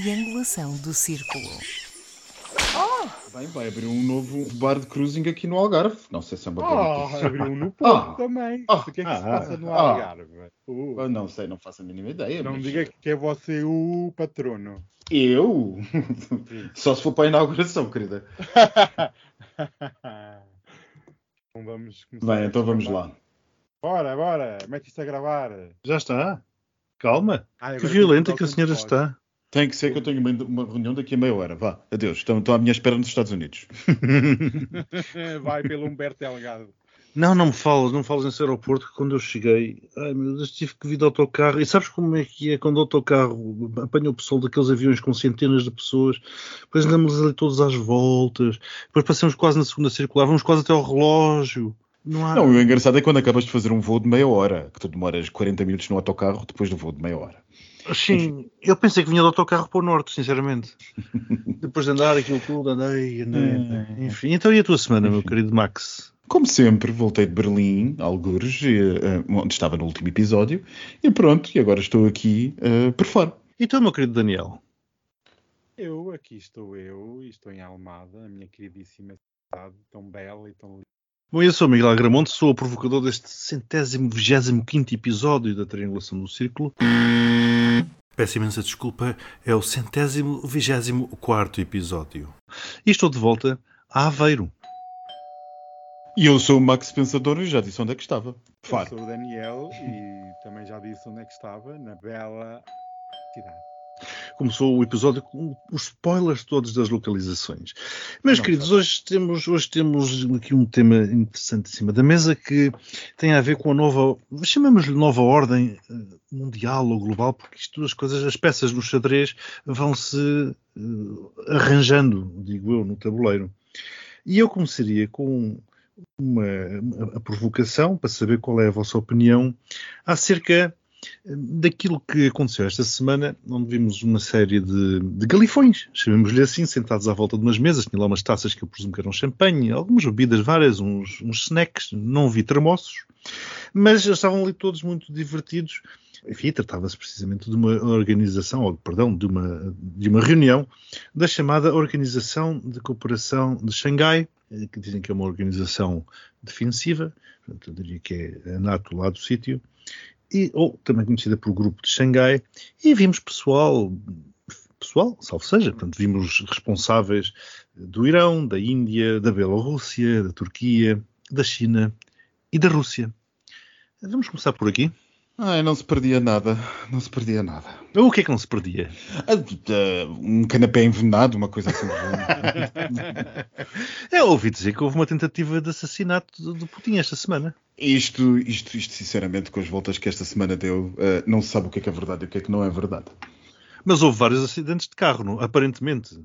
triangulação do círculo. Bem, vai abrir um novo bar de cruising aqui no Algarve. Não sei se é uma Ah, notícia. abriu um no Porto Ah. também. Ah. o que é que se passa no. Algarve? Uh, Não sei, não faço a mínima ideia. não mas- diga que é você o patrono. Eu? Só se for para a inauguração, querida. Então vamos começar. Bem, então vamos lá. Bora, bora. Mete isto a gravar. Já está. Calma. Ah, Que violenta que a senhora está. Tem que ser que eu tenho uma, uma reunião daqui a meia hora. Vá, adeus. Estão, estão à minha espera nos Estados Unidos. Vai pelo Humberto Delgado. Não, não me falas, não me falas nesse aeroporto que quando eu cheguei, ai meu Deus, tive que vir de autocarro. E sabes como é que é quando o autocarro apanha o pessoal daqueles aviões com centenas de pessoas, depois andamos ali todos às voltas, depois passamos quase na segunda circular, vamos quase até ao relógio. Não há. Não, o engraçado é quando acabas de fazer um voo de meia hora, que tu demoras 40 minutos no autocarro depois do voo de meia hora. Sim, eu pensei que vinha de autocarro para o norte, sinceramente. Depois de andar aquilo tudo, andei, andei, andei. Enfim, então e a tua semana, meu querido Max? Como sempre, voltei de Berlim, algures, eh, onde estava no último episódio, e pronto, e agora estou aqui eh, por fora. E tu, meu querido Daniel? Eu, aqui estou eu, e estou em Almada, a minha queridíssima cidade, tão bela e tão linda. Bom, eu sou o Miguel Agramonte, sou o provocador deste centésimo, vigésimo quinto episódio da Triangulação do Círculo. Peço imensa desculpa, é o centésimo, vigésimo quarto episódio. E estou de volta a Aveiro. E eu sou o Max Pensador e já disse onde é que estava. Eu Faro. sou o Daniel e também já disse onde é que estava, na bela cidade. Começou o episódio com os spoilers todos das localizações. Meus Não, queridos, tá. hoje temos, hoje temos aqui um tema interessante em cima da mesa que tem a ver com a nova, chamamos-lhe nova ordem eh, mundial ou global, porque isto as coisas, as peças do xadrez vão se eh, arranjando, digo eu, no tabuleiro. E eu começaria com uma, a provocação para saber qual é a vossa opinião acerca daquilo que aconteceu esta semana, onde vimos uma série de, de galifões, chamemos-lhe assim, sentados à volta de umas mesas, tinha lá umas taças que eu presumo que eram champanhe, algumas bebidas várias, uns, uns snacks, não vi termossos, mas eles estavam ali todos muito divertidos. Enfim, tratava-se precisamente de uma organização, ou perdão, de uma, de uma reunião da chamada Organização de Cooperação de Xangai, eh, que dizem que é uma organização defensiva, portanto, eu diria que é a NATO lá do sítio, e, ou também conhecida por Grupo de Xangai, e vimos pessoal, pessoal, salvo seja, portanto, vimos responsáveis do Irão, da Índia, da Bielorrússia, da Turquia, da China e da Rússia. Vamos começar por aqui. Ai, não se perdia nada. Não se perdia nada. O que é que não se perdia? Ah, ah, um canapé envenenado, uma coisa assim. Eu ouvi dizer que houve uma tentativa de assassinato do- Putin esta semana. isto, isto, isto, sinceramente, com as voltas que esta semana deu, ah, não se sabe o que é que é verdade e o que é que não é verdade. Mas houve vários acidentes de carro, não? aparentemente.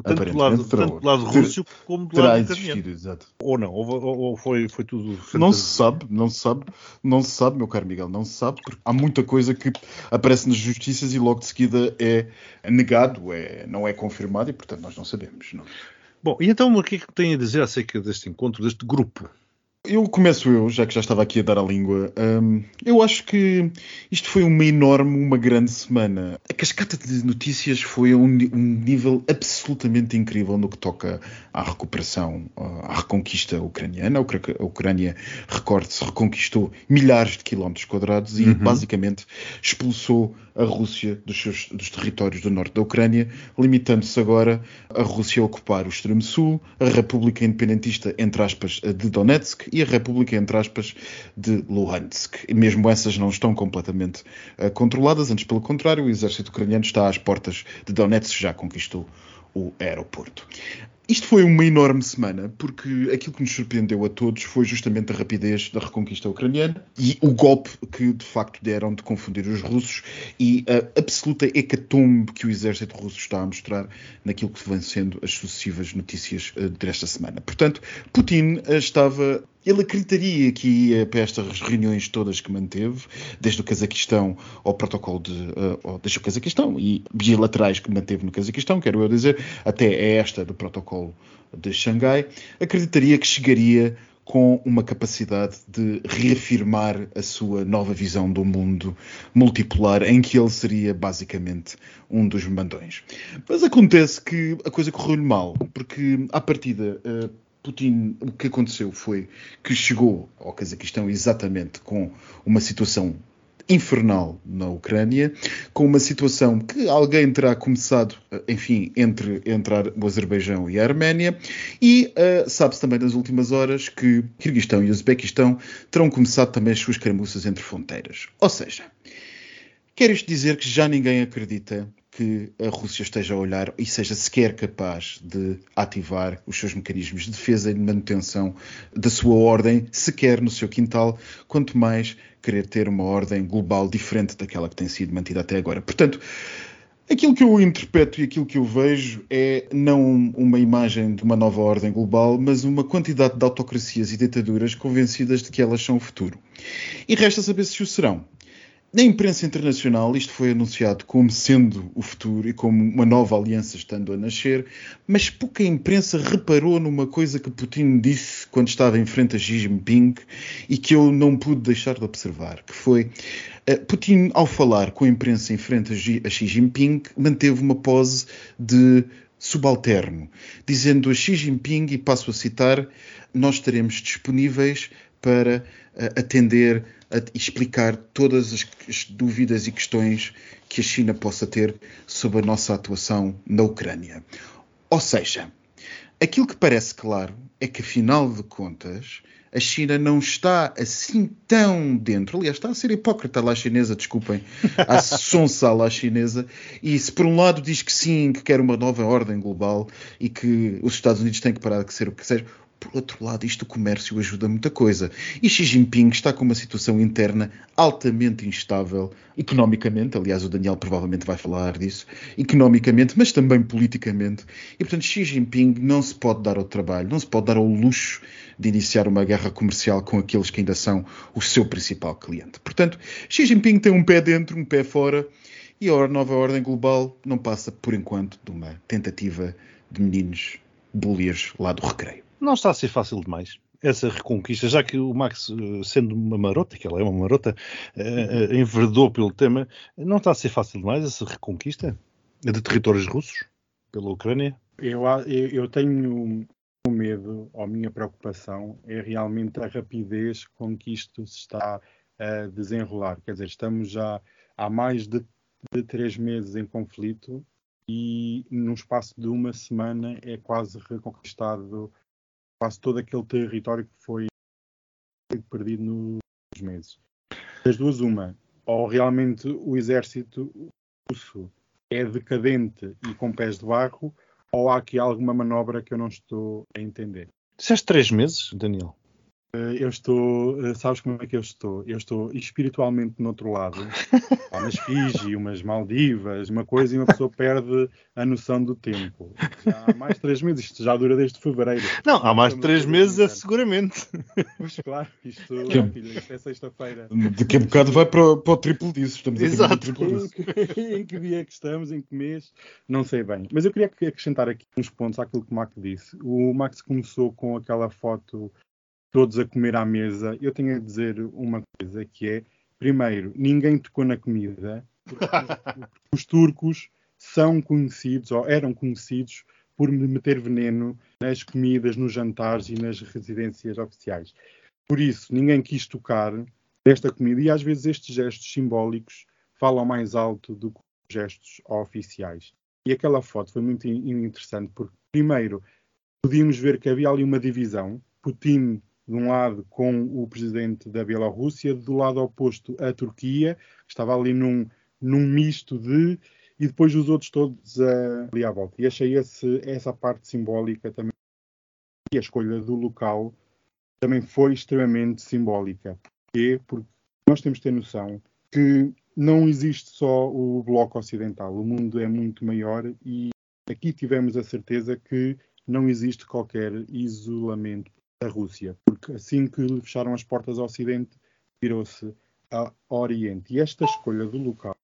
Tanto do lado, tanto do lado russo como do lado ucraniano. exato. Ou não, ou, ou- ou foi, foi tudo. Não se sabe, não se sabe, não se sabe, meu caro Miguel, não se sabe, porque há muita coisa que aparece nas justiças e logo de seguida é negado, é, não é confirmado e, portanto, nós não sabemos. Não. Bom, e então o que é que tem a dizer acerca deste encontro, deste grupo? Eu começo eu, já que já estava aqui a dar a língua. Hum, eu acho que isto foi uma enorme, uma grande semana. A cascata de notícias foi a um, um nível absolutamente incrível no que toca à recuperação, à reconquista ucraniana. A a Ucrânia, recorde-se, reconquistou milhares de quilómetros quadrados e basicamente expulsou a Rússia dos, seus, dos territórios do norte da Ucrânia, limitando-se agora a Rússia a ocupar o extremo sul, a República Independentista, entre aspas, de Donetsk e a República, entre aspas, de Luhansk. E mesmo essas não estão completamente eh, controladas, antes pelo contrário, o exército ucraniano está às portas de Donetsk, já conquistou o aeroporto. Isto foi uma enorme semana, porque aquilo que nos surpreendeu a todos foi justamente a rapidez da reconquista ucraniana e o golpe que de facto deram de confundir os russos e a absoluta hecatombe que o exército russo está a mostrar naquilo que vêm sendo as sucessivas notícias eh, desta semana. Portanto, Putin eh, estava ele acreditaria que ia para estas reuniões todas que manteve, desde o Cazaquistão ao protocolo de. Uh, desde o Cazaquistão e bilaterais que manteve no Cazaquistão, quero eu dizer, até esta do protocolo de Xangai, acreditaria que chegaria com uma capacidade de reafirmar a sua nova visão do mundo multipolar, em que ele seria basicamente um dos mandões. Mas acontece que a coisa correu-lhe mal, porque à partida. Uh, Putin, o que aconteceu foi que chegou ao Cazaquistão exatamente com uma situação infernal na Ucrânia, com uma situação que alguém terá começado, enfim, entre, entre o Azerbaijão e a Arménia, e uh, sabe-se também nas últimas horas que Kirguistão e Uzbequistão terão começado também as suas caramuças entre fronteiras. Ou seja, quer isto dizer que já ninguém acredita que a Rússia esteja a olhar e seja sequer capaz de ativar os seus mecanismos de defesa e de manutenção da sua ordem, sequer no seu quintal, quanto mais querer ter uma ordem global diferente daquela que tem sido mantida até agora. Portanto, Aquilo que eu interpreto e aquilo que eu vejo é não uma imagem de uma nova ordem global, mas uma quantidade de autocracias e ditaduras convencidas de que elas são o futuro. E resta saber se o serão. Na imprensa internacional, isto foi anunciado como sendo o futuro e como uma nova aliança estando a nascer, mas pouca imprensa reparou numa coisa que Putin disse quando estava em frente a Xi Jinping e que eu não pude deixar de observar, que foi uh, Putin, ao falar com a imprensa em frente a Xi, Jinping, manteve uma pose de subalterno, dizendo a Xi Jinping, e passo a citar, nós estaremos disponíveis para uh, atender e explicar todas as, as dúvidas e questões que a China possa ter sobre a nossa atuação na Ucrânia. Ou seja, aquilo que parece claro é que, afinal de contas, a China não está assim tão dentro. Aliás, está a ser hipócrita lá chinesa, desculpem, a sonsa lá chinesa. E se por um lado diz que sim, que quer uma nova ordem global e que os Estados Unidos têm que parar de ser o que seja, por outro lado, isto do comércio ajuda muita coisa. E Xi Jinping está com uma situação interna altamente instável, economicamente, aliás, o Daniel provavelmente vai falar disso, economicamente, mas também politicamente. E, portanto, Xi Jinping não se pode dar ao trabalho, não se pode dar ao luxo de iniciar uma guerra comercial com aqueles que ainda são o seu principal cliente. Portanto, Xi Jinping tem um pé dentro, um pé fora, e a nova ordem global não passa, por enquanto, de uma tentativa de meninos bullies lá do recreio não está a ser fácil demais essa reconquista, já que o Max, eh, sendo uma marota, que ela é uma marota, uh, enverdou pelo tema, não está a ser fácil demais essa reconquista de territórios russos pela Ucrânia? Eu, eu tenho o medo, ou a minha preocupação, é realmente a rapidez com que isto se está a desenrolar. Quer dizer, estamos já há mais de, de três meses em conflito e num espaço de uma semana é quase reconquistado quase todo aquele território que foi perdido nos meses. Das duas, uma, ou realmente o exército russo é decadente e com pés de barro, ou há aqui alguma manobra que eu não estou a entender. Disseste três meses, Daniel? Eh, eu estou, eh, sabes como é que eu estou? Eu estou espiritualmente no outro lado, umas Fiji, umas Maldivas, uma coisa e uma pessoa perde a noção do tempo. Já há mais de três meses, isto já dura desde fevereiro. Não, há mais de três meses é seguramente. Pois claro, isto, que... filho, isto é sexta-feira. Daqui a bocado vai para, para o triplo disso. Estamos Exato. Triplo disso. Em, em que dia é que estamos, em que mês, não sei bem. Mas eu queria acrescentar aqui uns pontos àquilo que o Max disse. O Max começou com aquela foto todos a comer à mesa, eu tenho a dizer uma coisa que é, primeiro, ninguém tocou na comida, porque os turcos são conhecidos, ou eram conhecidos, por meter veneno nas comidas, nos jantares e nas residências oficiais. Por isso, ninguém quis tocar desta comida e às vezes estes gestos simbólicos falam mais alto do que os gestos oficiais. E aquela foto foi muito interessante porque, primeiro, podíamos ver que havia ali uma divisão. Putin de um lado com o presidente da Bielorrússia, do lado oposto a Turquia, que estava ali num, num misto de, e depois os outros todos uh, ali à volta. E achei esse, essa parte simbólica também, e a escolha do local também foi extremamente simbólica. Porquê? Porque nós temos de ter noção que não existe só o bloco ocidental, o mundo é muito maior e aqui tivemos a certeza que não existe qualquer isolamento da Rússia, porque assim que lhe fecharam as portas ao Ocidente, virou-se ao Oriente. E esta escolha do local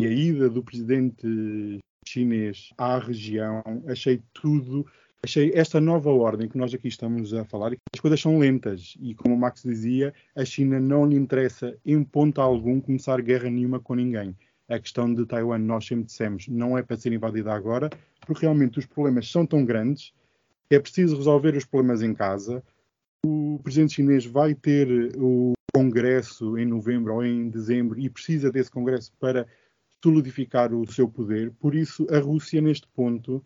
e a ida do presidente chinês à região, achei tudo achei esta nova ordem que nós aqui estamos a falar, as coisas são lentas e, como o Max dizia, a China não lhe interessa em ponto algum começar guerra nenhuma com ninguém. A questão de Taiwan, nós sempre dissemos, não é para ser invadida agora, porque realmente os problemas são tão grandes é preciso resolver os problemas em casa. O presidente chinês vai ter o congresso em novembro ou em dezembro e precisa desse congresso para solidificar o seu poder. Por isso, a Rússia, neste ponto,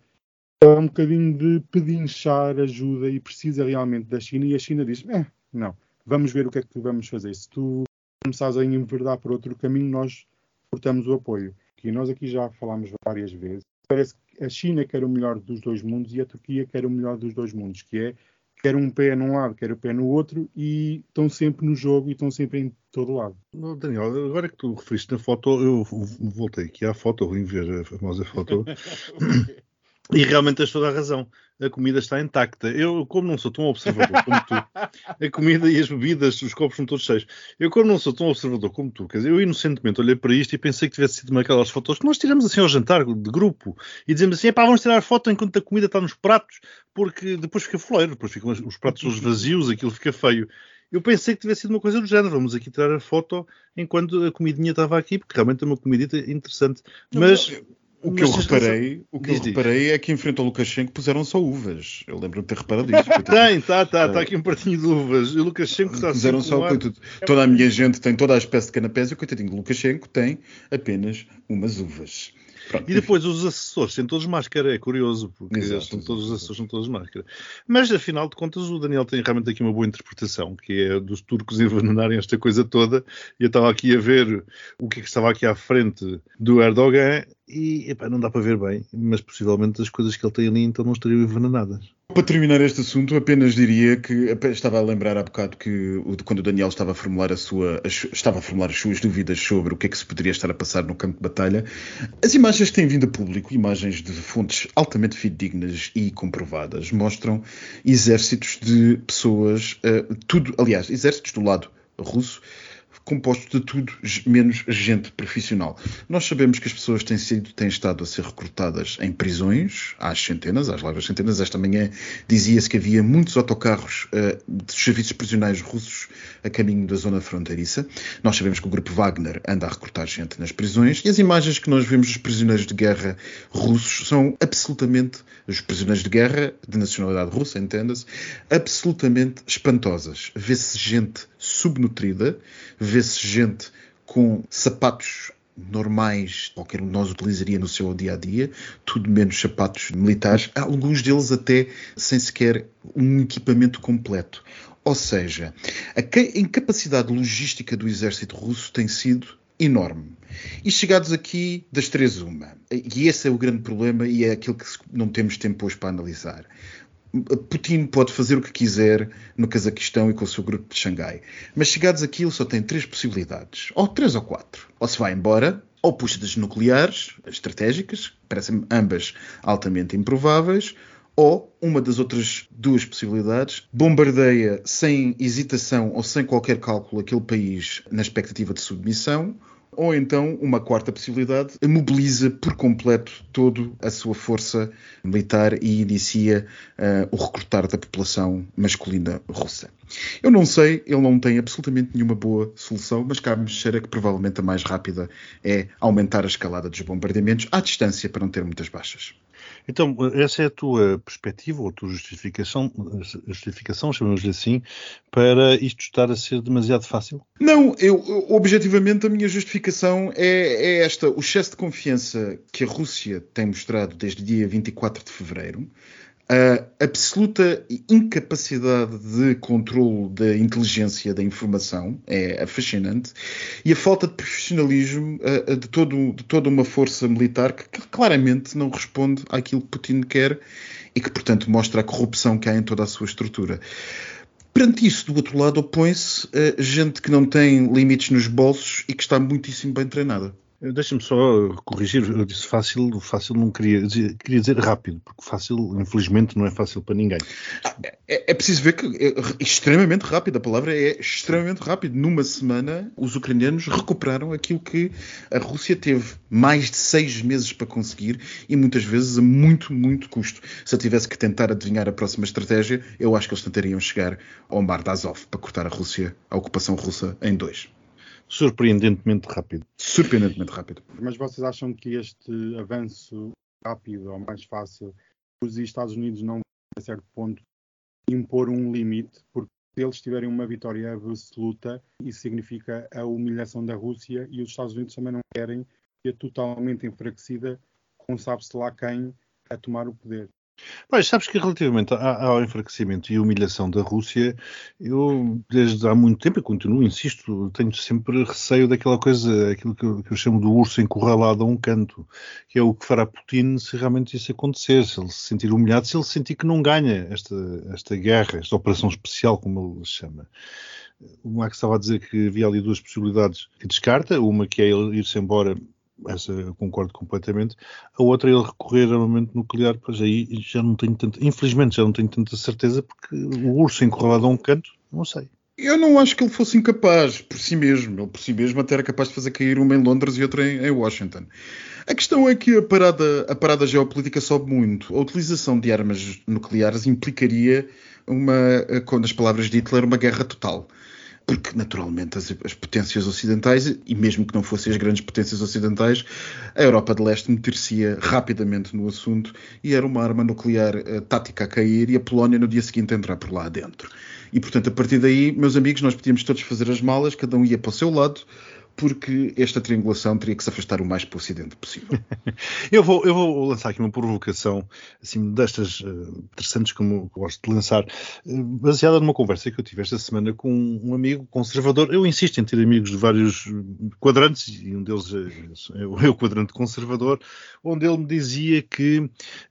é um bocadinho de pedinchar ajuda e precisa realmente da China. E a China diz: eh, não, vamos ver o que é que vamos fazer. Se tu começares a enverdar por outro caminho, nós portamos o apoio. E nós aqui já falámos várias vezes. Parece que a China quer o melhor dos dois mundos e a Turquia quer o melhor dos dois mundos, que é quer um pé num lado, quer o um pé no outro, e estão sempre no jogo e estão sempre em todo lado. Daniel, agora que tu referiste na foto, eu voltei aqui à foto, vim ver a famosa foto. E realmente tens toda a razão. A comida está intacta. Eu, como não sou tão observador como tu, a comida e as bebidas, os copos são todos cheios. Eu, como não sou tão observador como tu, quer dizer, eu inocentemente olhei para isto e pensei que tivesse sido uma daquelas fotos que nós tiramos assim ao jantar de grupo e dizemos assim: pá, vamos tirar a foto enquanto a comida está nos pratos, porque depois fica foleiro, depois ficam os pratos todos vazios, aquilo fica feio. Eu pensei que tivesse sido uma coisa do género. Vamos aqui tirar a foto enquanto a comidinha estava aqui, porque realmente é uma comidita interessante. Mas. Não, não, o que, eu reparei, o que eu reparei é que em frente ao Lukashenko puseram só uvas. Eu lembro-me de ter reparado isso. tem, está, está, está aqui um partinho de uvas. O Lukashenko está Puseram só, coitado, toda a minha gente tem toda a espécie de canapés e o coitadinho do Lukashenko tem apenas umas uvas. Pronto. E depois os assessores têm todos máscara, é curioso, porque Exato, são todos, os assessores são todos máscara. Mas afinal de contas, o Daniel tem realmente aqui uma boa interpretação, que é dos turcos envenenarem esta coisa toda. E eu estava aqui a ver o que, é que estava aqui à frente do Erdogan e epá, não dá para ver bem, mas possivelmente as coisas que ele tem ali então não estariam envenenadas. Para terminar este assunto, apenas diria que estava a lembrar há bocado que quando o Daniel estava a formular a sua estava a formular as suas dúvidas sobre o que é que se poderia estar a passar no campo de batalha, as imagens que têm vindo a público, imagens de fontes altamente fidedignas e comprovadas, mostram exércitos de pessoas, uh, tudo, aliás, exércitos do lado russo composto de tudo menos gente profissional. Nós sabemos que as pessoas têm, sido, têm estado a ser recrutadas em prisões, às centenas, às largas centenas. Esta manhã dizia-se que havia muitos autocarros uh, dos serviços prisionais russos a caminho da zona fronteiriça. Nós sabemos que o grupo Wagner anda a recrutar gente nas prisões e as imagens que nós vemos dos prisioneiros de guerra russos são absolutamente, os prisioneiros de guerra de nacionalidade russa, entenda-se, absolutamente espantosas. Vê-se gente subnutrida, vê-se gente com sapatos normais, qualquer um de nós utilizaria no seu dia a dia, tudo menos sapatos militares, alguns deles até sem sequer um equipamento completo. Ou seja, a incapacidade logística do exército russo tem sido enorme. E chegados aqui, das três, uma. E esse é o grande problema e é aquilo que não temos tempo hoje para analisar. Putin pode fazer o que quiser no Cazaquistão e com o seu grupo de Xangai. Mas chegados aqui, ele só tem três possibilidades. Ou três ou quatro. Ou se vai embora, ou puxa das nucleares estratégicas, parecem ambas altamente improváveis, ou uma das outras duas possibilidades, bombardeia sem hesitação ou sem qualquer cálculo aquele país na expectativa de submissão, ou então, uma quarta possibilidade, mobiliza por completo toda a sua força militar e inicia uh, o recrutar da população masculina russa. Eu não sei, ele não tem absolutamente nenhuma boa solução, mas cabe-me dizer que provavelmente a mais rápida é aumentar a escalada dos bombardeamentos à distância para não ter muitas baixas. Então, essa é a tua perspectiva ou a tua justificação, justificação chamamos-lhe assim, para isto estar a ser demasiado fácil? Não, eu, objetivamente a minha justificação é, é esta. O excesso de confiança que a Rússia tem mostrado desde dia 24 de fevereiro a absoluta incapacidade de controle da inteligência da informação é fascinante e a falta de profissionalismo de, todo, de toda uma força militar que, claramente não responde àquilo que Putin quer e que, portanto, mostra a corrupção que há em toda a sua estrutura. Perante isso, do outro lado, opõe-se gente que não tem limites nos bolsos e que está muitíssimo bem treinada. Deixa-me só corrigir, eu disse fácil, fácil não queria dizer, queria dizer rápido, porque fácil, infelizmente, não é fácil para ninguém. É, é preciso ver que é extremamente rápido, a palavra é extremamente rápido. Numa semana, os ucranianos recuperaram aquilo que a Rússia teve mais de seis meses para conseguir e muitas vezes a muito, muito custo. Se eu tivesse que tentar adivinhar a próxima estratégia, eu acho que eles tentariam chegar ao mar de Azov para cortar a Rússia, a ocupação russa, em dois surpreendentemente rápido. Surpreendentemente rápido. Mas vocês acham que este avanço rápido ou mais fácil, os Estados Unidos não, a certo ponto, impor um limite, porque se eles tiverem uma vitória absoluta, isso significa a humilhação da Rússia e os Estados Unidos também não querem ser totalmente enfraquecida com sabe-se lá quem a tomar o poder. Pois, sabes que relativamente ao enfraquecimento e humilhação da Rússia, eu desde há muito tempo, e continuo, insisto, tenho sempre receio daquela coisa, aquilo que eu, que eu, chamo do urso encurralado a um canto, que é o que fará Putin se realmente isso acontecer, se ele se sentir humilhado, se ele sentir que não ganha esta, esta guerra, esta operação especial, como ele chama. O Max estava a dizer que havia ali duas possibilidades que descarta, uma que é ele ir-se embora essa eu concordo completamente. A outra é ele recorrer a armamento nuclear, pois aí já não tenho tanto, infelizmente já não tenho tanta certeza, porque o urso encurralado a um canto, não sei. Eu não acho que ele fosse incapaz por si mesmo. Ele por si mesmo até era capaz de fazer cair uma em Londres e outra em, em Washington. A questão é que a parada, a parada geopolítica sobe muito. A utilização de armas nucleares implicaria uma, com as palavras de Hitler, uma guerra total porque naturalmente as, as, potências ocidentais, e mesmo que não fossem as grandes potências ocidentais, a Europa de Leste meter-se rapidamente no assunto e era uma arma nuclear uh, tática a cair e a Polónia no dia seguinte entrar por lá dentro. E portanto, a partir daí, meus amigos, nós podíamos todos fazer as malas, cada um ia para o seu lado, porque esta triangulação teria que se afastar o mais para o Ocidente possível. eu, vou, eu vou lançar aqui uma provocação, assim, destas uh, interessantes como gosto de lançar, uh, baseada numa conversa que eu tive esta semana com um amigo conservador. Eu insisto em ter amigos de vários quadrantes, e um deles é, é o quadrante conservador, onde ele me dizia que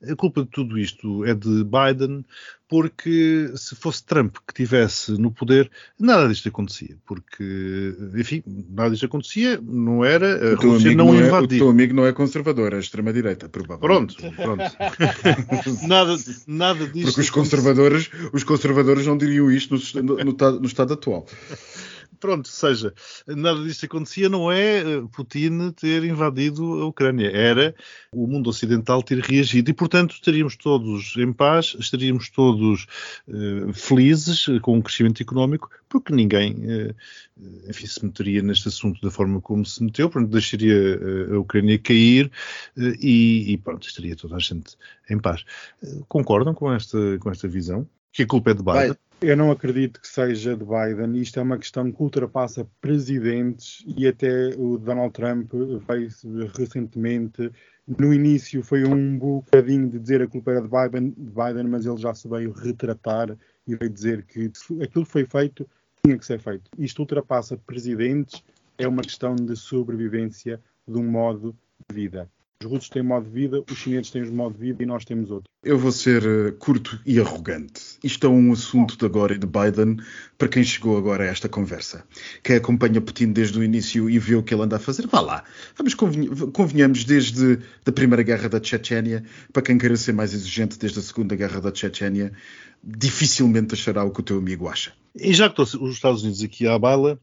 a culpa de tudo isto é de Biden, porque se fosse Trump que tivesse no poder, nada disto acontecia, porque, enfim, nada disto acontecia, não era, a o Rússia não, não é, invadia. O teu amigo não é conservador, é extrema-direita, provavelmente. Pronto, pronto. nada, nada disto... Porque os conservadores, os conservadores não diriam isto no, no, no estado atual pronto, seja, nada disso acontecia, não é eh, Putin ter invadido a Ucrânia, era o mundo ocidental ter reagido e, portanto, estaríamos todos em paz, estaríamos todos uh, felizes com o crescimento económico, porque ninguém, uh, enfim, se meteria neste assunto da forma como se meteu, portanto, deixaria a Ucrânia cair uh, e, e, pronto, estaria toda a gente em paz. concordam com esta, com esta visão? Que a culpa é de Biden? Vai. Eu não acredito que seja de Biden. Isto é uma questão que ultrapassa presidentes e até o Donald Trump veio recentemente. No início foi um bocadinho de dizer a culpa era de Biden, de Biden, mas ele já se veio retratar e veio dizer que aquilo que foi feito tinha que ser feito. Isto ultrapassa presidentes, é uma questão de sobrevivência de um modo de vida. Os russos têm modo de vida, os chineses têm um modo de vida e nós temos outro. Eu vou ser uh, curto e arrogante. Isto é um assunto de agora e de Biden para quem chegou agora a esta conversa. Quem acompanha Putin desde o início e vê o que ele anda a fazer, vá lá. Vamos convenhamos desde a Primeira Guerra da Chechênia, para quem queira ser mais exigente desde a Segunda Guerra da Chechênia, dificilmente achará o que o teu amigo acha. E já que estou os Estados Unidos aqui à bala,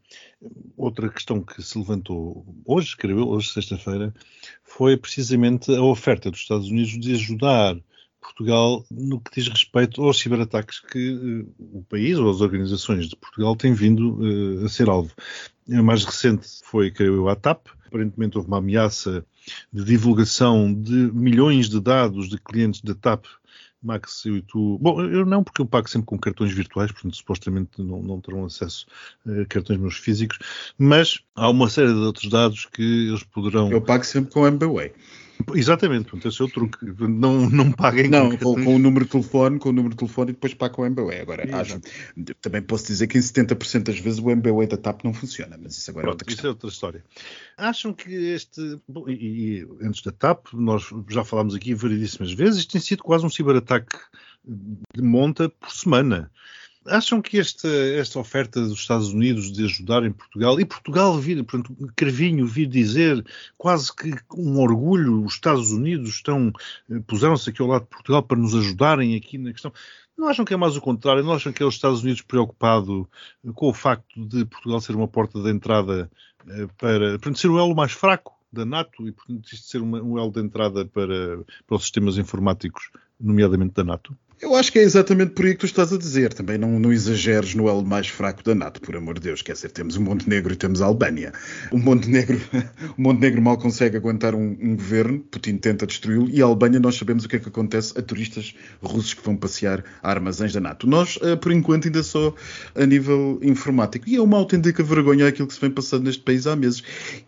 outra questão que se levantou hoje, creio eu, hoje sexta-feira, foi precisamente a oferta dos Estados Unidos de ajudar Portugal no que diz respeito aos ciberataques que uh, o país ou as organizações de Portugal têm vindo uh, a ser alvo. A mais recente foi, creio eu, a TAP. Aparentemente houve uma ameaça de divulgação de milhões de dados de clientes da TAP Max, e tu. Bom, eu não, porque eu pago sempre com cartões virtuais, portanto, supostamente não, não terão acesso a cartões meus físicos, mas há uma série de outros dados que eles poderão. Eu pago sempre com MBWay. Exatamente, portanto, esse é o truque. Não, não paguem não, com, com, o número de telefone, com o número de telefone e depois pago com o MBWay. Agora, acho, também posso dizer que em 70% das vezes o MBWay da TAP não funciona, mas isso agora Pronto, é outra questão. Isso é outra história. Acham que este. Bom, e, e antes da TAP, nós já falámos aqui variedíssimas vezes, isto tem sido quase um ciberataque de monta por semana Acham que esta, esta oferta dos Estados Unidos de ajudarem Portugal, e Portugal vir, portanto, Carvinho vir dizer quase que um orgulho, os Estados Unidos estão, eh, puseram-se aqui ao lado de Portugal para nos ajudarem aqui na questão. Não acham que é mais o contrário? Não acham que é os Estados Unidos preocupado com o facto de Portugal ser uma porta de entrada eh, para, para ser o elo mais fraco da NATO e, portanto, isto ser uma, um elo de entrada para, para os sistemas informáticos, nomeadamente da NATO? Eu acho que é exatamente por aí que tu estás a dizer. Também não, não exageres no elo mais fraco da NATO, por amor de Deus. Quer dizer, temos o Montenegro e temos a Albânia. O Montenegro, o Montenegro mal consegue aguentar um, um governo, Putin tenta destruí-lo, e a Albânia nós sabemos o que é que acontece a turistas russos que vão passear a armazéns da NATO. Nós, eh, por enquanto, ainda só a nível informático. E é uma autêntica vergonha aquilo que se vem passando neste país há meses.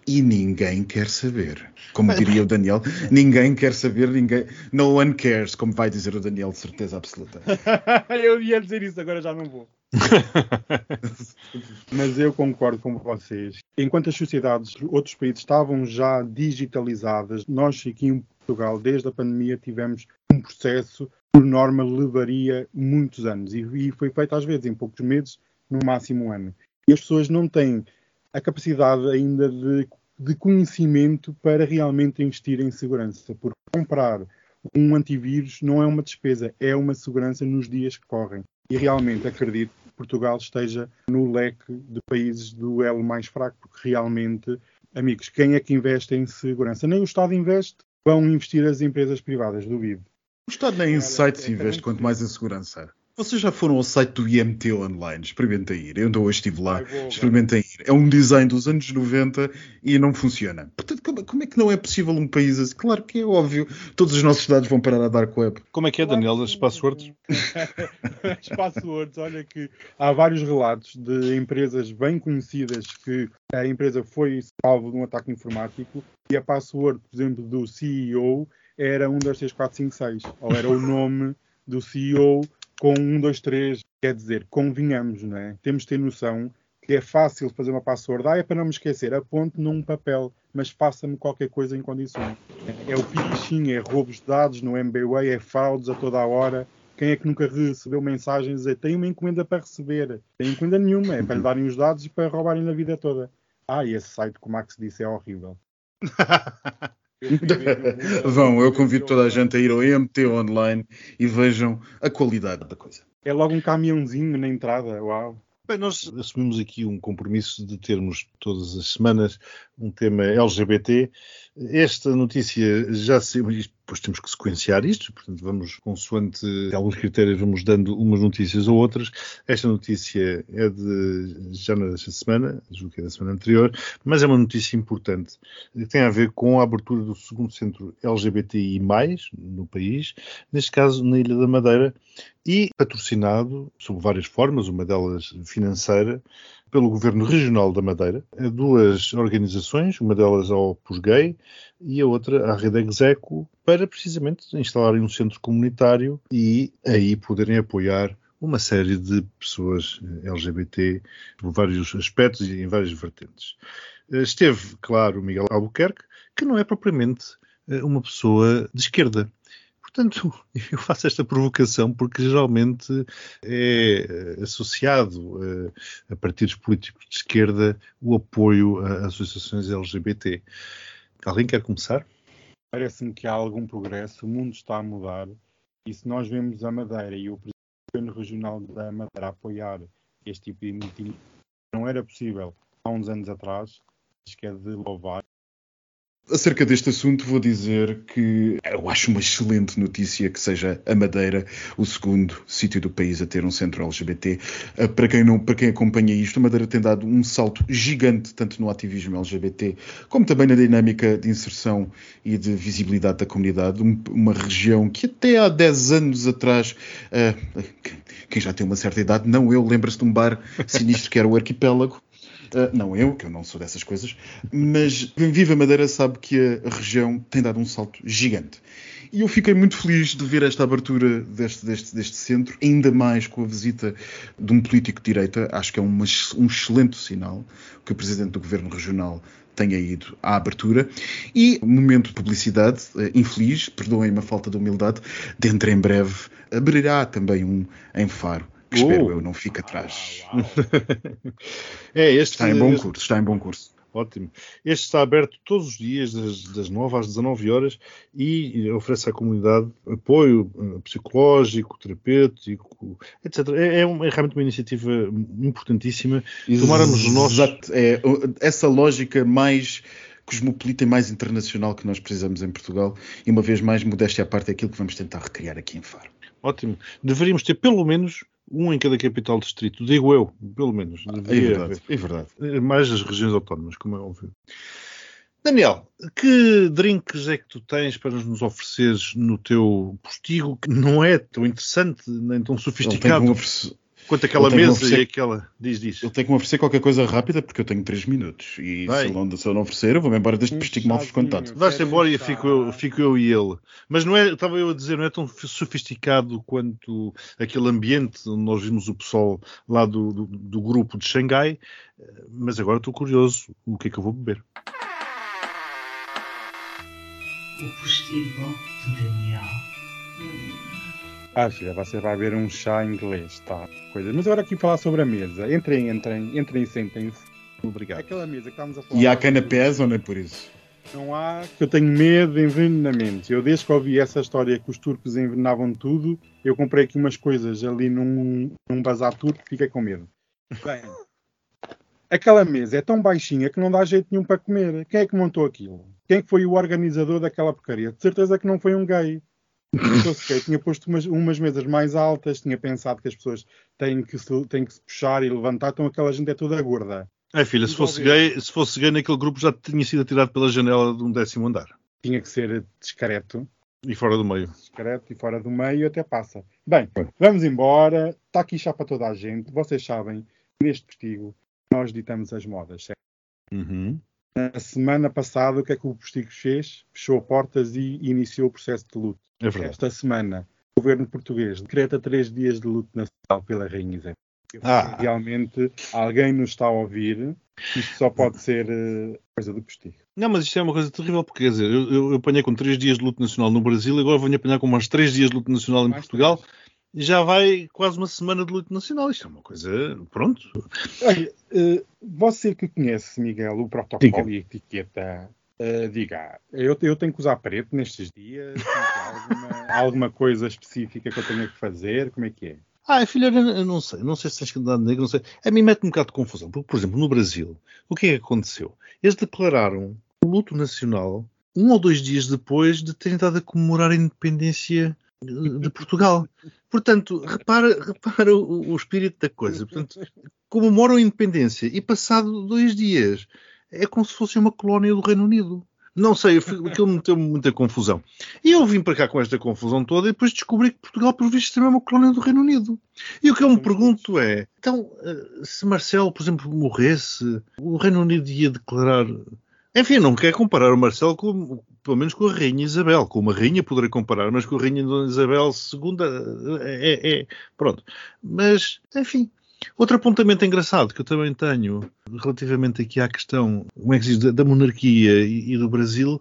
E ninguém quer saber. Como diria o Daniel, ninguém quer saber, ninguém. No one cares, como vai dizer o Daniel, de certeza absoluta. eu ia dizer isso, agora já não vou. Mas eu concordo com vocês. Enquanto as sociedades, outros países estavam já digitalizadas, nós aqui em Portugal, desde a pandemia, tivemos um processo que, por norma, levaria muitos anos. E, e foi feito, às vezes, em poucos meses, no máximo um ano. E as pessoas não têm a capacidade ainda de, de conhecimento para realmente investir em segurança. Porque comprar um antivírus não é uma despesa, é uma segurança nos dias que correm. E realmente acredito que Portugal esteja no leque de países do elo mais fraco, porque realmente, amigos, quem é que investe em segurança? Nem o Estado investe, vão investir as empresas privadas, duvido. O Estado nem em sites é, investe, quanto mais em segurança. Vocês já foram ao site do IMT Online? Experimentem ir. Eu ainda hoje estive lá. Experimentem ir. É um design dos anos 90 e não funciona. Portanto, como, como, é que não é possível um país assim? Claro que é óbvio. Todos os nossos dados vão parar a Dark Web. Como é que é, Daniel, as passwords? as passwords, olha que há vários relatos de empresas bem conhecidas que a empresa foi salvo de um ataque informático e a password, por exemplo, do CEO era 1, 2, 3, 4, 5, 6. Ou era o nome do CEO com um, dois, três, quer dizer, convinhamos, não é? Temos de ter noção que é fácil fazer uma password. Ah, é para não me esquecer, aponte num papel, mas faça-me qualquer coisa em condições. É o phishing, é roubos de dados no MBWay, é fraudes a toda a hora. Quem é que nunca recebeu mensagens a dizer tem uma encomenda para receber? Tem encomenda nenhuma, é para lhe darem os dados e para roubarem na vida toda. Ah, e esse site, como Max disse, é horrível. Vão, eu convido toda a gente a ir ao EMT online e vejam a qualidade da coisa. É logo um caminhãozinho na entrada, uau. Bem, nós assumimos aqui um compromisso de termos todas as semanas um tema LGBT. Esta notícia já se. Depois temos que sequenciar isto, portanto, vamos, consoante alguns critérios, vamos dando umas notícias ou outras. Esta notícia é de já nesta semana, julgo que é da semana anterior, mas é uma notícia importante. Tem a ver com a abertura do segundo centro LGBTI, no país, neste caso na Ilha da Madeira, e patrocinado sob várias formas, uma delas financeira, pelo Governo Regional da Madeira, a duas organizações, uma delas ao Opus Gay e a outra à Rede Execo, para precisamente instalarem um centro comunitário e aí poderem apoiar uma série de pessoas LGBT por vários aspectos e em várias vertentes. Esteve, claro, Miguel Albuquerque, que não é propriamente eh, uma pessoa de esquerda. Portanto, eu faço esta provocação porque geralmente é eh, associado a, eh, a partidos políticos de esquerda o apoio a associações LGBT. Alguém quer começar? Parece-me que há algum progresso, o mundo está a mudar e se nós vemos a Madeira e o governo regional da Madeira apoiar este tipo de não era possível há uns anos atrás, acho que é de louvar Acerca deste assunto, vou dizer que eu acho uma excelente notícia que seja a Madeira o segundo sítio do país a ter um centro LGBT. Eh, para quem, não, para quem acompanha isto, a Madeira tem dado um salto gigante, tanto no ativismo LGBT, como também na dinâmica de inserção e de visibilidade da comunidade. Uma região que até há 10 anos atrás, uh, quem já tem uma certa idade, não eu, lembra-se de um bar sinistro que era o Arquipélago Uh, não eu, que eu não sou dessas coisas, mas quem vive a Madeira sabe que a região tem dado um salto gigante. E eu fiquei muito feliz de ver esta abertura deste, deste, deste centro, ainda mais com a visita de um político de direita. Acho que é uma, um excelente sinal que o presidente do governo regional tenha ido à abertura. E, momento de publicidade, uh, infeliz, perdoem-me a falta de humildade, dentro em breve abrirá também um em Faro que espero Oh. eu não fique atrás. é, este Está em bom este- curso, está em bom curso. Ótimo. Este está aberto todos os dias, das, das 9 às 19 horas, e oferece à comunidade apoio eh, psicológico, terapêutico, etc. É, é um- é realmente uma iniciativa importantíssima. Tomáramos o nosso- Exato, é essa lógica mais cosmopolita e mais internacional que nós precisamos em Portugal. E uma vez mais, modéstia à parte, é aquilo que vamos tentar recriar aqui em Faro. Ótimo. Deveríamos ter pelo menos um em cada capital distrito, digo eu, pelo menos. É Deveria verdade, é verdade. haver. Mais as regiões autónomas, como é óbvio. Daniel, que drinks é que tu tens para nos ofereceres no teu postigo que não é tão interessante nem tão tem, sofisticado me oferecer, quanto aquela mesa oferecer- e aquela. Diz, diz. ele tem que me oferecer qualquer coisa rápida porque eu tenho 3 minutos. E se ele, não, se ele não oferecer, eu vou-me embora deste Um postigo mal frequentado. Vais-te embora e fico eu, fico eu e ele. Mas não é, estava eu a dizer, não é tão sofisticado quanto aquele ambiente onde nós vimos o pessoal lá do, do, do grupo de Xangai. Eh, Mas agora estou curioso. O que é que eu vou beber? O postigo de Daniel. Ah, filha, você vai ver um chá inglês, tá? Coisa. Mas agora aqui falar sobre a mesa. Entrem, entrem, entrem e sentem-se. Obrigado. Aquela mesa que estávamos a falar. E há canapés ou não é por isso? Não há, eu tenho medo de envenenamentos. Eu, desde que ouvi essa história que os turcos envenenavam tudo, eu comprei aqui umas coisas ali num, num bazar turco fiquei com medo. Bem, aquela mesa é tão baixinha que não dá jeito nenhum para comer. Quem é que montou aquilo? Quem é que foi o organizador daquela porcaria? De certeza que não foi um gay. Eu tinha posto umas, umas mesas mais altas, tinha pensado que as pessoas têm que, se, têm que se puxar e levantar, então aquela gente é toda gorda. Ai, filha, se fosse, gay, se fosse gay naquele grupo já tinha sido atirado pela janela de um décimo andar. Tinha que ser discreto. E fora do meio. discreto e fora do meio até passa. Bem, vamos embora. Está aqui chá para toda a gente. Vocês sabem, neste postigo, nós ditamos as modas. certo? Uhum. Na semana passada, o que é que o postigo fez? Fechou portas e iniciou o processo de luto. É verdade. Esta semana, o governo português decreta três dias de luto nacional pela Rainha Isabel. Ah. Realmente, alguém nos está a ouvir. Isto só pode ser eh, coisa do postigo. Não, mas isto é uma coisa terrível, porque quer dizer, eu, eu apanhei com 3 dias de luto nacional no Brasil, agora venho apanhar com mais 3 dias de luto nacional em Mais Portugal, três. Já vai quase uma semana de luto nacional. Isto é uma coisa. Pronto. Olha, eh, você que conhece, Miguel, o protocolo e a etiqueta, eh, diga, eu, eu tenho que usar preto nestes dias? Alguma, alguma coisa específica que eu tenha que fazer? Como é que é? Ah, filha, eu não sei, não sei se tens que andar de negro, não sei. A mim mete um bocado de confusão, porque, por exemplo, no Brasil, o que é que aconteceu? Eles declararam o luto nacional um ou dois dias depois de terem dado a comemorar a independência de Portugal. Portanto, repara, repara o, o espírito da coisa. Portanto, comemoram a independência e passado dois dias é como se fosse uma colónia do Reino Unido. Não sei, aquilo meteu-me muita confusão. E eu vim para cá com esta confusão toda e depois descobri que Portugal, por visto, também é uma colónia do Reino Unido. E o que eu me pergunto é, então, eh, se Marcelo, por exemplo, morresse, o Reino Unido ia declarar... Enfim, não quero comparar o Marcelo com, pelo menos com a Rainha Isabel. Com uma rainha poderei comparar, mas com a Rainha Dona Isabel II é, é- é- Pronto. Mas, enfim, Outro apontamento engraçado que eu também tenho relativamente aqui à questão como é que da monarquia e, e do Brasil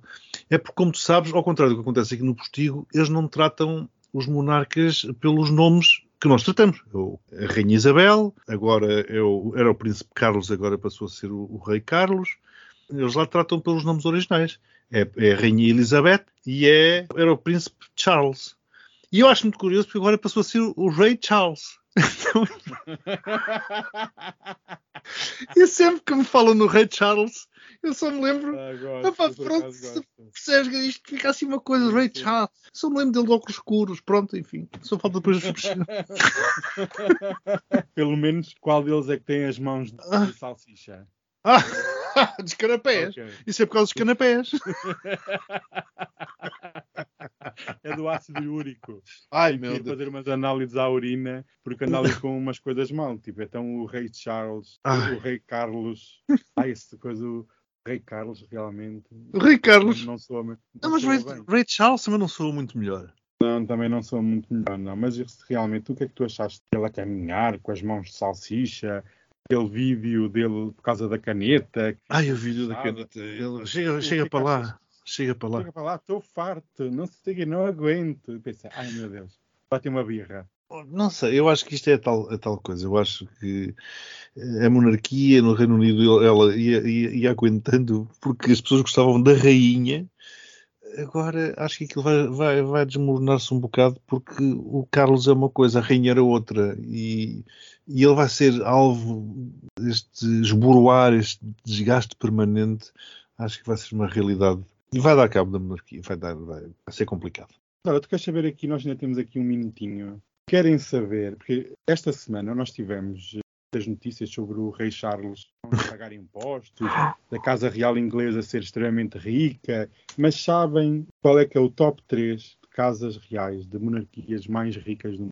é porque, como tu sabes, ao contrário do que acontece aqui no Postigo, eles não tratam os monarcas pelos nomes que nós tratamos. Eu, a Rainha Isabel, agora eu, era o Príncipe Carlos, agora passou a ser o, o Rei Carlos. Eles lá tratam pelos nomes originais. É, é a Rainha Elizabeth e é, era o Príncipe Charles. E eu acho muito curioso porque agora passou a ser o Rei Charles. e sempre que me falam no Rei Charles, eu só me lembro. Ah, pá, pronto, se- Percebes que isto fica assim uma coisa, Sim. Charles. Só me lembro dele de óculos escuros, pronto, enfim. Só falta depois Pelo menos qual deles é que tem as mãos de Ah. de salsicha? Ah, dos canapés. Ok. Isso é por causa dos canapés. É do ácido úrico. Ai, Queria fazer umas análises à urina, porque ando ali com umas coisas mal. Tipo, então o rei Charles, Ai. o rei Carlos. Ai, essa coisa, o rei Carlos, realmente. O Rei Carlos. Não sou Não, não mas bem. Ray Charles também não sou muito melhor. Não, também não sou muito melhor, não. Mas realmente, o que é que tu achaste dele a caminhar com as mãos de salsicha? Aquele vídeo dele por causa da caneta? Ai, o vídeo da caneta. Ele chega, chega para lá. Chega para lá. Chega para lá, estou farto, não sei não aguento. E pensei, ai meu Deus, vai ter uma birra. Não sei, eu acho que isto é tal, é tal coisa. Eu acho que a monarquia no Reino Unido ela ia, ia, ia aguentando porque as pessoas gostavam da rainha. Agora acho que aquilo vai, vai, vai desmoronar-se um bocado porque o Carlos é uma coisa, a rainha era outra e, e ele vai ser alvo deste esboroar, este desgaste permanente. Acho que vai ser uma realidade e vai dar cabo da monarquia, vai, dar, vai, vai ser complicado. Olha, tu queres saber aqui, nós ainda temos aqui um minutinho. Querem saber, porque esta semana nós tivemos muitas notícias sobre o rei Charles não pagar impostos, da Casa Real Inglesa ser extremamente rica, mas sabem qual é que é o top 3 de casas reais, de monarquias mais ricas do mundo?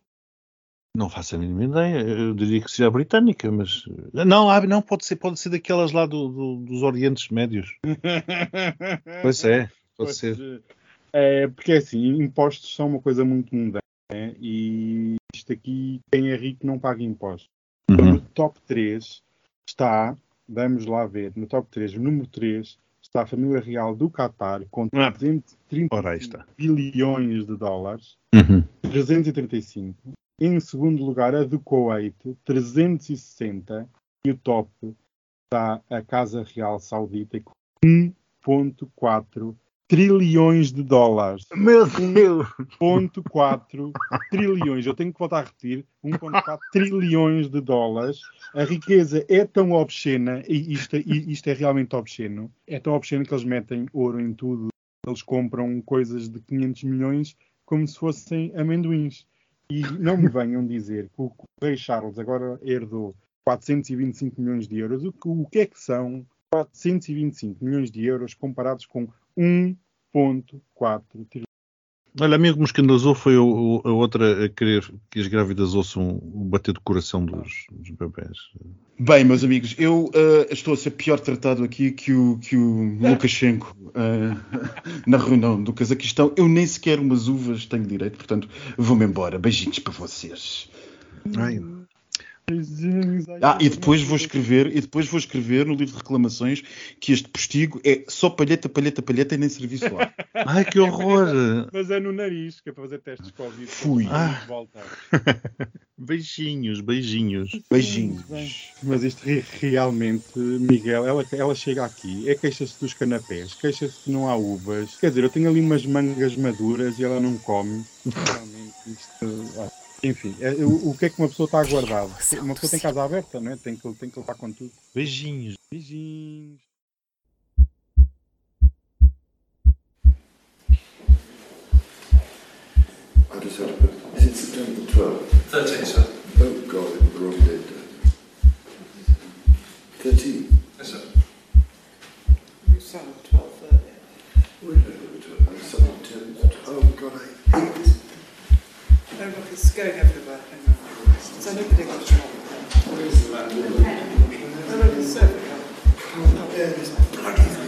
Não faço a mínima ideia. Eu diria que seja a britânica, mas. Não, ah, não pode ser, pode ser daquelas lá do, do, dos Orientes Médios. pois é, pode Pois, ser. É, porque assim, impostos são uma coisa muito mundana né? e isto aqui, quem é rico não paga impostos. Uhum. No top 3 está, vamos lá ver, no top 3, o número 3 está a família real do Qatar com Ah. 330 Ora, aí está. bilhões de dólares, Uhum. 335. Em segundo lugar, a do Kuwait, 360. E o top está a Casa Real Saudita com 1,4 trilhões de dólares. Meu Deus! 1,4 trilhões. Eu tenho que voltar a repetir: 1,4 trilhões de dólares. A riqueza é tão obscena, e isto, e isto é realmente obsceno, é tão obsceno que eles metem ouro em tudo. Eles compram coisas de 500 milhões como se fossem amendoins. E não me venham dizer que o rei Charles agora herdou 425 milhões de euros. O que, o que é que são 425 milhões de euros comparados com 1,4 trilhões? Olha, a o que me escandalizou foi o- a outra a querer que as grávidas ouçam o bater do coração dos, dos bebés. Bem, meus amigos, eu ah, estou a ser pior tratado aqui que o, que o Lukashenko ah, na reunião do Cazaquistão. Eu nem sequer umas uvas tenho direito, portanto, vou-me embora. Beijinhos para vocês. Ai, Ah, e depois vou escrever, e depois vou escrever no livro de reclamações que este postigo é só palheta, palheta, palheta e nem serviço lá. ai que horror! Mas é no nariz, que é para fazer testes Covid. Fui. Ah. Beijinhos, beijinhos. Beijinhos. Mas isto re- realmente, Miguel, ela, ela chega aqui, é queixa-se dos canapés, queixa-se que não há uvas. Quer dizer, eu tenho ali umas mangas maduras e ela não come. Realmente isto. ah, Enfim, é, o, o que é que uma pessoa está a guardar? Uma pessoa tem casa aberta, não é? Tem que, tem que levar com tudo. Beijinhos. Beijinhos. I just had to put. Is it September 12th? 13, sir. Oh, God, it was the wrong date. 13? Yes, sir. You sound 12 earlier. I something 10th. Oh, God, I. Their rock is going everywhere. So nobody got shot. Where is the map? The. Oh, there it is. Bloody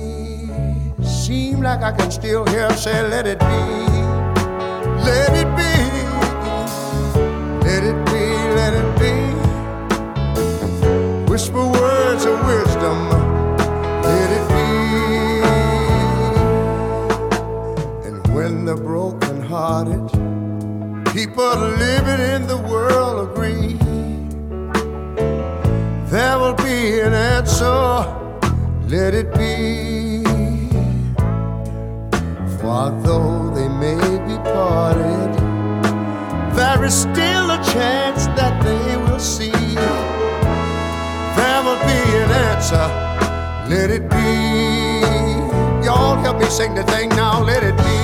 Seem like I can still hear her say, let it be, let it be, let it be, let it be. Whisper words of wisdom, let it be. And when the broken-hearted people living in the world agree, there will be an answer let it be although they may be parted, there is still a chance that they will see. There will be an answer, let it be. Y'all help me sing the thing now, let it be.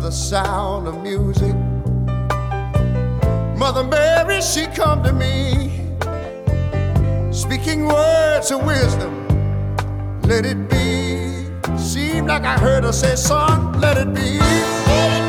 the sound of music. Mother Mary, she come to me, speaking words of wisdom. Let it be. Seemed like I heard her say, "Son, let it be."